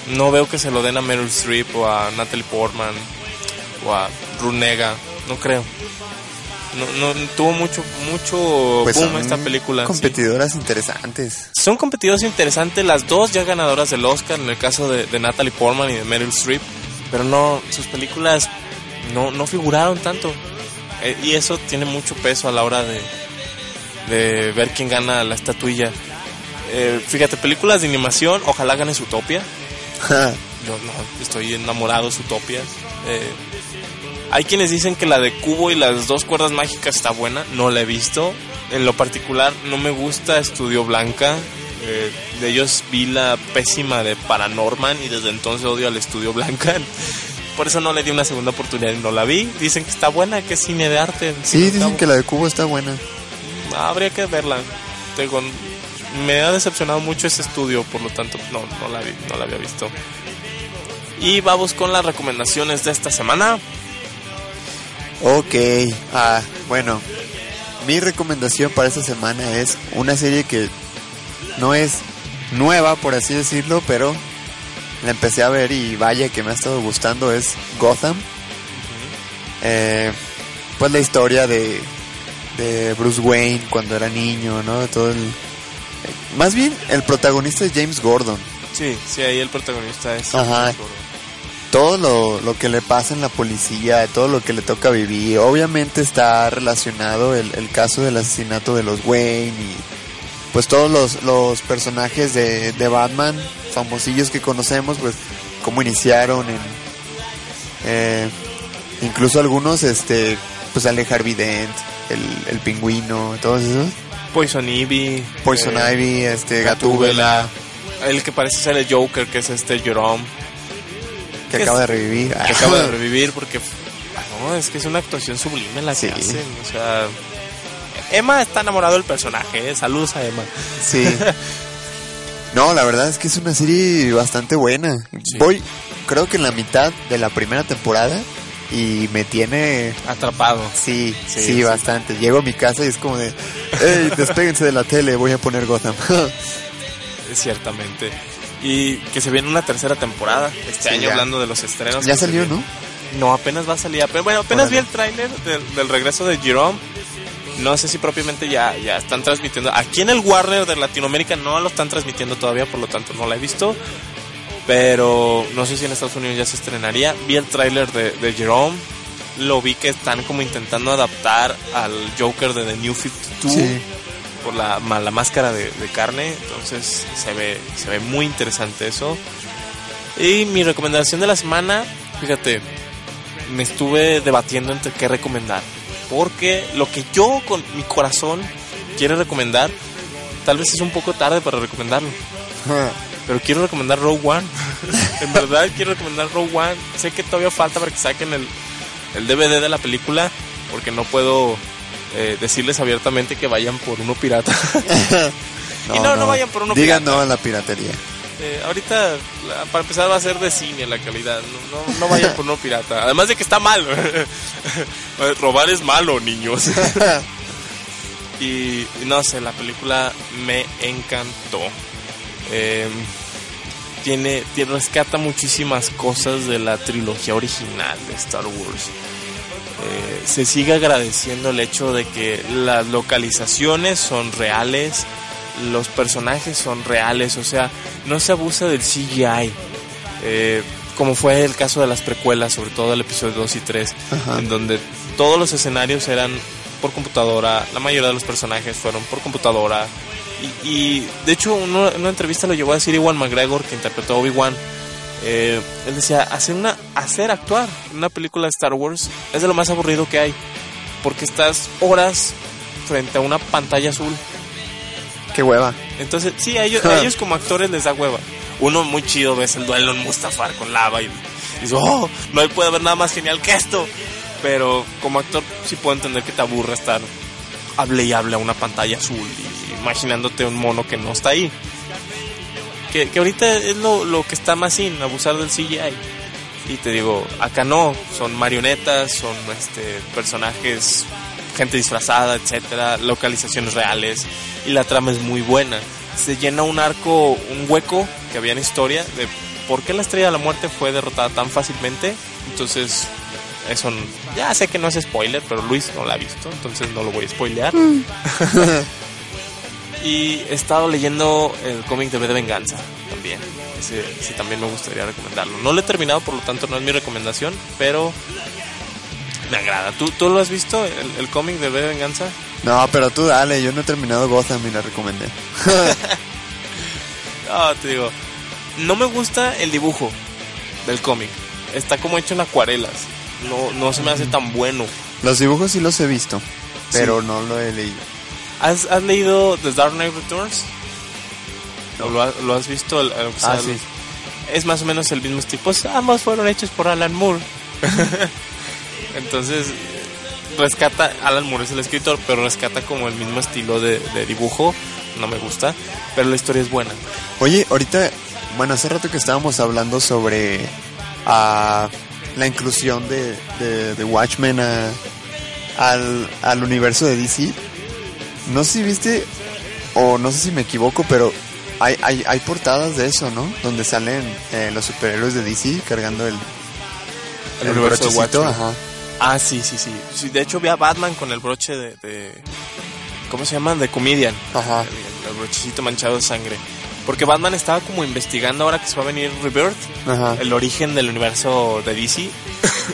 no veo que se lo den a Meryl Streep o a Natalie Portman o a Runega. No creo. No, no, tuvo mucho, mucho Pues boom son esta película. sí. Competidoras interesantes. Son competidoras interesantes, las dos ya ganadoras del Oscar, en el caso de, de Natalie Portman y de Meryl Streep, pero no, sus películas no, no figuraron tanto. Eh, y eso tiene mucho peso a la hora de, de ver quién gana la estatuilla. Eh, fíjate, películas de animación, ojalá gane Zootopia. yo no, estoy enamorado de Utopia. Eh, hay quienes dicen que la de Cubo y las dos cuerdas mágicas está buena, no la he visto. En lo particular no me gusta Estudio Blanca. Eh, de ellos vi la pésima de Paranorman y desde entonces odio al Estudio Blanca. [LAUGHS] Por eso no le di una segunda oportunidad y no la vi. Dicen que está buena, que es cine de arte. Sí, dicen que la de Cubo está buena. Habría que verla. Digo, me ha decepcionado mucho ese estudio, por lo tanto no, no, la, vi, no la había visto. Y vamos con las recomendaciones de esta semana. Ok, ah, bueno, mi recomendación para esta semana es una serie que no es nueva, por así decirlo, pero la empecé a ver y vaya que me ha estado gustando, es Gotham. Eh, pues la historia de, de Bruce Wayne cuando era niño, ¿no? Todo el, más bien, el protagonista es James Gordon. Sí, sí, ahí el protagonista es. Ajá. Todo lo, lo que le pasa en la policía, todo lo que le toca vivir. Obviamente está relacionado el, el caso del asesinato de los Wayne y pues todos los, los personajes de, de Batman, famosillos que conocemos, pues cómo iniciaron en... eh, incluso algunos, este, pues sale Harvey Dent, el, el pingüino, todos esos. Poison Ivy. Poison eh, Ivy, este, Gatúbela. El que parece ser el Joker, que es este Jerome. Que acaba de revivir. Que [LAUGHS] acaba de revivir porque... No, es que es una actuación sublime la que hacen. O sea... Emma está enamorado del personaje, ¿eh? Saludos a Emma. Sí. [LAUGHS] No, la verdad es que es una serie bastante buena. Voy, creo que en la mitad de la primera temporada y me tiene atrapado. Sí, sí, Sí, sí. bastante. Llego a mi casa y es como de, hey, despéguense de la tele, voy a poner Gotham. [LAUGHS] Ciertamente. Y que se viene una tercera temporada este Sí, año ya. hablando de los estrenos. ya salió. ¿no? No, apenas va a salir. Pero bueno, apenas Órale. vi el tráiler del, del regreso de Jerome. No sé si propiamente ya, ya están transmitiendo. Aquí en el Warner de Latinoamérica no lo están transmitiendo todavía, por lo tanto no la he visto. Pero no sé si en Estados Unidos ya se estrenaría. Vi el tráiler de, de Jerome. Lo vi que están como intentando adaptar al Joker de The New 52 Sí. Por la, la máscara de, de carne. Entonces se ve, se ve muy interesante eso. Y mi recomendación de la semana, fíjate, me estuve debatiendo entre qué recomendar. Porque lo que yo con mi corazón quiero recomendar, tal vez es un poco tarde para recomendarlo. [LAUGHS] Pero quiero recomendar Rogue One. [LAUGHS] en verdad quiero recomendar Rogue One. Sé que todavía falta para que saquen el, el DVD de la película. Porque no puedo eh, decirles abiertamente que vayan por uno pirata. [LAUGHS] y no, no, vayan por uno Digan pirata. no a la piratería. Eh, ahorita, la- para empezar, va a ser de cine la calidad. No, no, no vayan por uno pirata. Además de que está mal. [LAUGHS] Robar es malo, niños. [LAUGHS] y, y no sé, la película me encantó. Eh, tiene, tiene- rescata muchísimas cosas de la trilogía original de Star Wars. Eh, se sigue agradeciendo el hecho de que las localizaciones son reales, los personajes son reales, o sea, no se abusa del CGI. eh, como fue el caso de las precuelas, sobre todo el episodio 2 y 3, Ajá. en donde todos los escenarios eran por computadora, la mayoría de los personajes fueron por computadora. Y, y, de hecho, uno- en una entrevista lo llevó a decir Iwan McGregor, que interpretó a Obi-Wan. Eh, él decía, hacer, una, hacer actuar en una película de Star Wars es de lo más aburrido que hay, porque estás horas frente a una pantalla azul. Qué hueva. Entonces, sí, a ellos, a [LAUGHS] ellos como actores les da hueva. Uno muy chido ves el duelo en Mustafar con lava y dices, oh, no puede haber nada más genial que esto. Pero como actor sí puedo entender que te aburre estar hable y hable a una pantalla azul y imaginándote un mono que no está ahí. Que, que ahorita es lo, lo que está más sin, abusar del CGI. Y te digo, acá no, son marionetas, son este personajes, gente disfrazada, etcétera, localizaciones reales y la trama es muy buena. Se llena un arco, un hueco que había en historia de por qué la estrella de la muerte fue derrotada tan fácilmente. Entonces, eso ya sé que no es spoiler, pero Luis no la ha visto, entonces no lo voy a spoilear. [LAUGHS] y he estado leyendo el cómic de V de Venganza también. Ese, ese también me gustaría recomendarlo. No lo he terminado, por lo tanto no es mi recomendación, pero me agrada. ¿Tú, tú lo has visto, el, el cómic de V de Venganza? No, pero tú dale, yo no he terminado Gotham y la recomendé. [LAUGHS] No, te digo, no me gusta el dibujo. del cómic. Está como hecho en acuarelas. No, no se me hace tan bueno. Los dibujos sí los he visto, pero no lo he leído. ¿Has, has leído The Dark Knight Returns? ¿O lo, ha- lo has visto? El- el- Ah, sí. Es más o menos el mismo estilo. Pues ambos fueron hechos por Alan Moore. [LAUGHS] Entonces, rescata. Alan Moore es el escritor, pero rescata como el mismo estilo de, de dibujo. No me gusta, pero la historia es buena. Oye, ahorita, bueno, hace rato que estábamos hablando sobre ah, la inclusión de, de, de Watchmen a- al, al universo de DC. No sé si viste, o no sé si me equivoco, pero hay, hay, hay portadas de eso, ¿no? Donde salen eh, los superhéroes de DC cargando el, El de brochecito, Watchmen. ajá. Ah, sí, sí, sí, Sí, De hecho, vi a Batman con el broche de. de- ¿Cómo se llama? De Comedian. Ajá. El, el brochecito manchado de sangre. Porque Batman estaba como investigando ahora que se va a venir Rebirth. Ajá. El origen del universo de DC.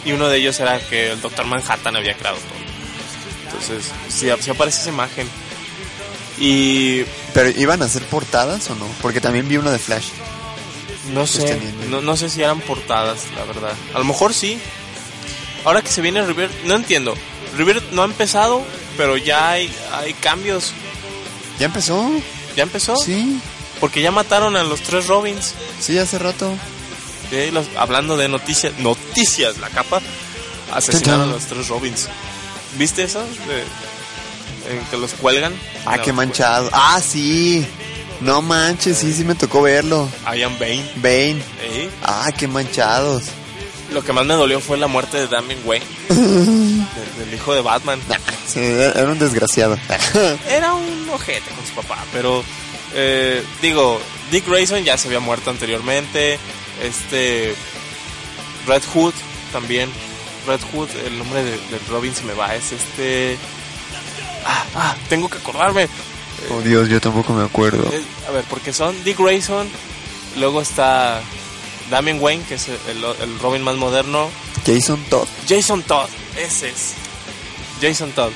y uno de ellos era que el Doctor Manhattan había creado todo. Entonces, sí, sí aparece esa imagen. Y. Pero iban a hacer portadas o no? Porque también vi una de Flash. No sé, Sosteniendo. no, no sé si eran portadas, la verdad. A lo mejor sí. Ahora que se viene Rebirth, no entiendo. Rebirth no ha empezado, pero ya hay, hay cambios. ¿Ya empezó? ¿Ya empezó? Sí. Porque ya mataron a los tres Robins. Sí, hace rato. Sí, los- hablando de noticias, noticias, la capa. Asesinaron a los tres Robins. ¿Viste eso? De- en que los cuelgan. Ah, qué manchado. Ah, sí. No manches, sí, sí me tocó verlo. Ian Bane. Bane. ¿eh? Ah, qué manchados. Lo que más me dolió fue la muerte de Damian Wayne, [LAUGHS] de- del hijo de Batman. Sí, era un desgraciado. [LAUGHS] Era un ojete con su papá, pero eh, digo, Dick Grayson ya se había muerto anteriormente. Este Red Hood también. Red Hood, el nombre de, de Robin se me va, es este. Ah, ah, tengo que acordarme. Oh Dios, yo tampoco me acuerdo. A ver, porque son Dick Grayson, luego está Damian Wayne, que es el, el Robin más moderno. Jason Todd. Jason Todd, ese es. Jason Todd.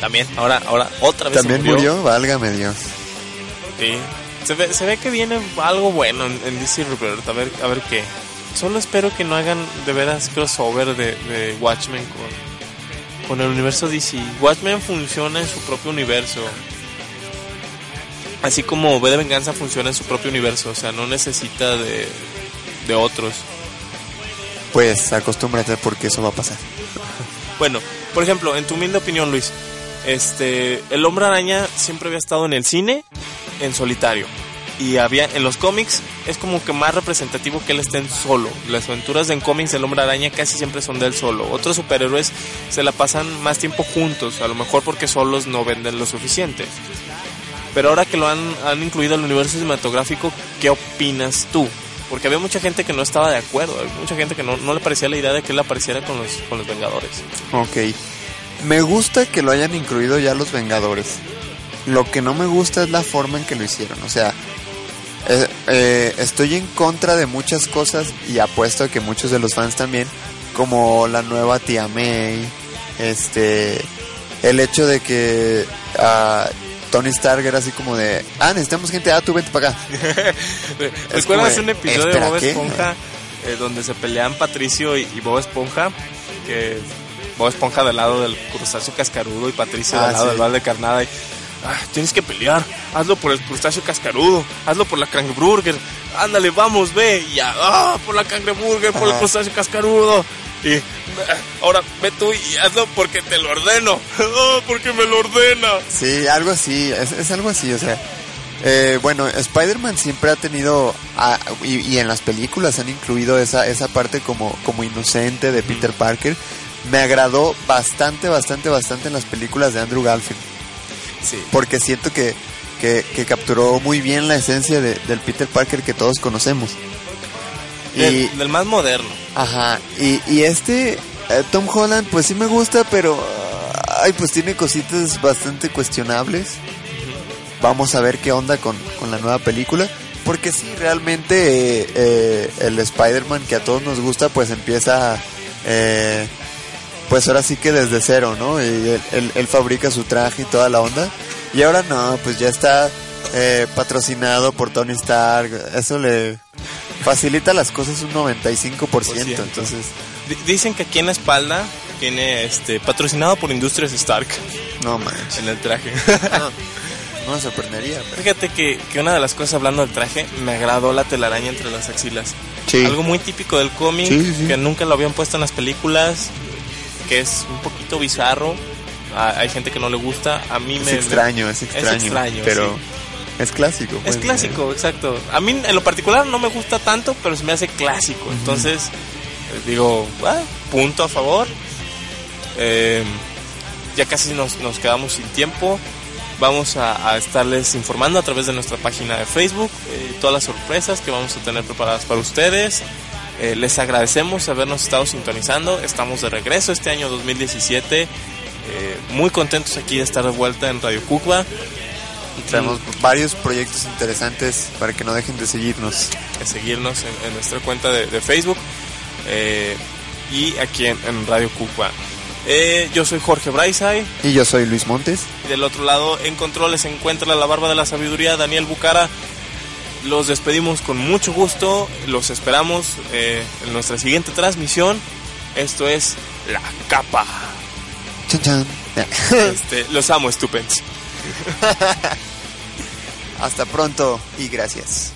También, ahora, ahora otra vez se También murió, válgame Dios. Sí. Se ve, se ve que viene algo bueno en, en DC Rebirth. A ver, a ver qué. Solo espero que no hagan de veras crossover de, de Watchmen con, con el universo DC. Watchmen funciona en su propio universo. Así como V de Venganza funciona en su propio universo. O sea, no necesita de, de otros. Pues acostúmbrate porque eso va a pasar. Bueno, por ejemplo, en tu humilde opinión, Luis, este, el Hombre Araña siempre había estado en el cine en solitario y había en los cómics es como que más representativo que él esté solo. Las aventuras en cómics del Hombre Araña casi siempre son de él solo. Otros superhéroes se la pasan más tiempo juntos, a lo mejor porque solos no venden lo suficiente. Pero ahora que lo han, han incluido al universo cinematográfico, ¿qué opinas tú? Porque había mucha gente que no estaba de acuerdo, hay mucha gente que no, no le parecía la idea de que él apareciera con los, con los Vengadores. Ok. Me gusta que lo hayan incluido ya los Vengadores. Lo que no me gusta es la forma en que lo hicieron. O sea, eh, eh, estoy en contra de muchas cosas y apuesto a que muchos de los fans también, como la nueva tía May, este, el hecho de que ah, Tony Stark era así como de, ah, necesitamos gente, ah, tú vente para acá. [LAUGHS] ¿Recuerdas un episodio de ¿espera Bob? Esponja eh, donde se pelean Patricio y, y Bob Esponja? Que Bob Esponja del lado del crustáceo cascarudo y Patricio Ah, del lado sí. del val de carnada. Y, "Ah, tienes que pelear, hazlo por el crustáceo cascarudo, hazlo por la cangreburger, ándale, vamos, ve, y ya, ah, por la cangreburger, por el crustáceo cascarudo. Y "Ah, ahora ve tú y hazlo porque te lo ordeno, ah, [LAUGHS] porque me lo ordena. Sí, algo así, es, es algo así, o sea. eh, bueno, Spider-Man siempre ha tenido, ah, y, y en las películas han incluido esa, esa parte como, como inocente de Peter Parker. Me agradó bastante, bastante, bastante en las películas de Andrew Garfield. Sí. Porque siento que, que, que capturó muy bien la esencia de- del Peter Parker que todos conocemos. Y, Del, del más moderno. Ajá, y, y este eh, Tom Holland pues sí me gusta, pero ay, pues tiene cositas bastante cuestionables. Vamos a ver qué onda con, con la nueva película. Porque sí, realmente eh, eh, el Spider-Man que a todos nos gusta pues empieza eh, pues ahora sí que desde cero, ¿no? Y él, él- él fabrica su traje y toda la onda. Y ahora no, pues ya está eh, patrocinado por Tony Stark. Eso le, facilita las cosas un 95%, entonces... Dicen que aquí en la espalda tiene este patrocinado por Industrias Stark. No manches. En el traje. [LAUGHS] No me sorprendería. pero- Fíjate que, que una de las cosas hablando del traje, me agradó la telaraña entre las axilas. Sí. Algo muy típico del cómic, Sí, sí, sí. que nunca lo habían puesto en las películas, que es un poquito bizarro. Hay gente que no le gusta. A mí Es me. extraño, me- es extraño. extraño, pero sí. es clásico. Es pues, clásico, exacto. A mí en lo particular no me gusta tanto, pero se me hace clásico. Entonces, eh, digo, ah, punto a favor. Eh, ya casi nos, nos quedamos sin tiempo. Vamos a, a estarles informando a través de nuestra página de Facebook eh, todas las sorpresas que vamos a tener preparadas para ustedes. Eh, les agradecemos habernos estado sintonizando. Estamos de regreso este año 2017. Eh, muy contentos aquí de estar de vuelta en Radio Cucba. Y traemos varios proyectos interesantes para que no dejen de seguirnos. de seguirnos en, en nuestra cuenta de, de Facebook eh, y aquí en, en Radio Cupa. Eh, yo soy Jorge Braizay Y yo soy Luis Montes. y del otro lado en controles se encuentra la barba de la sabiduría Daniel Bucara. Los despedimos con mucho gusto, los esperamos eh, en nuestra siguiente transmisión. Esto es La Capa. Chan, chan. Este, los amo, estupendos. [LAUGHS] Hasta pronto y gracias.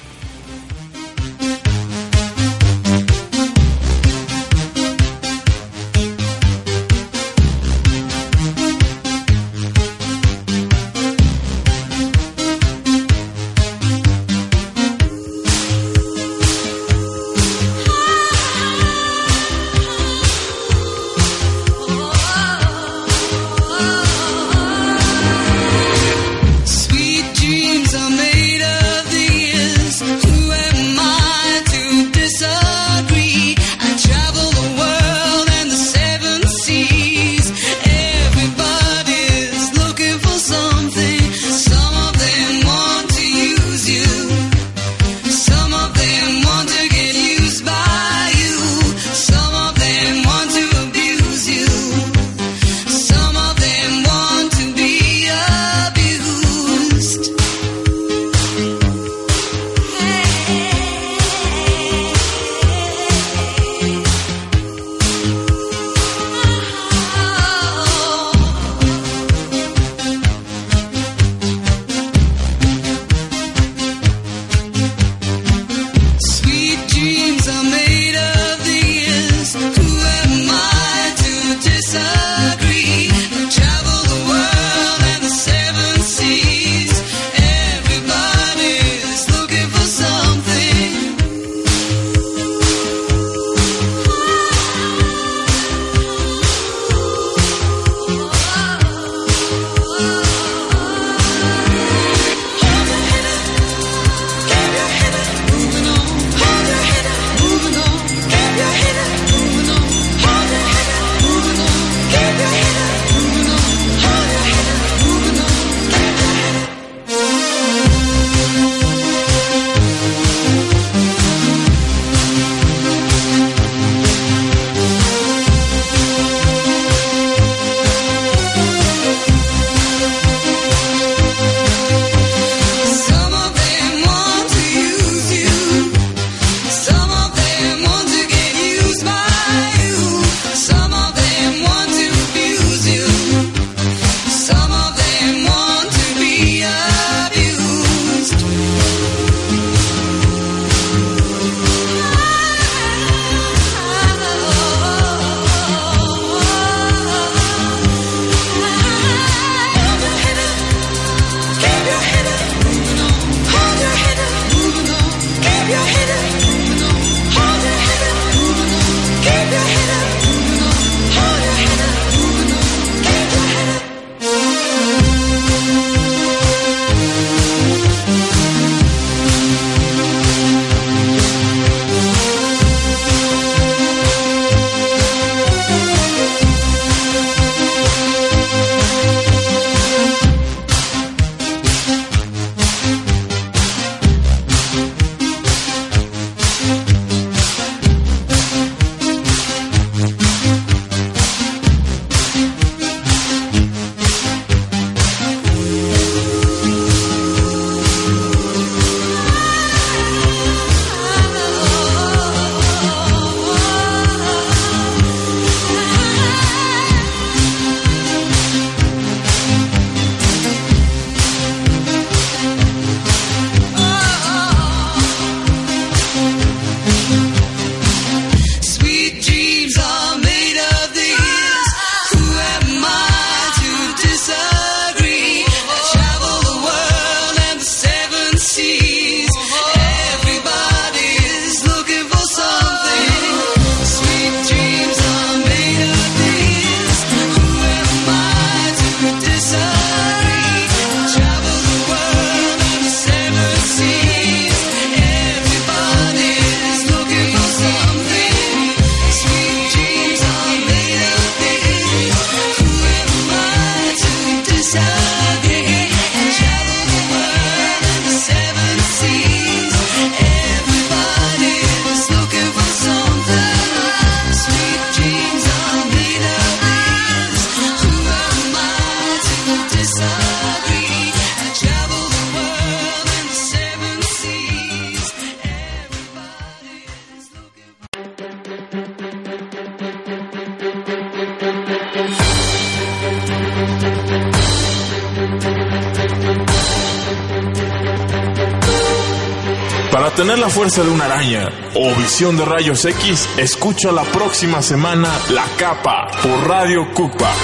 De rayos X, escucha la próxima semana La Capa por Radio Cupa.